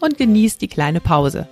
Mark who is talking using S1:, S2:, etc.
S1: und genieß die kleine Pause.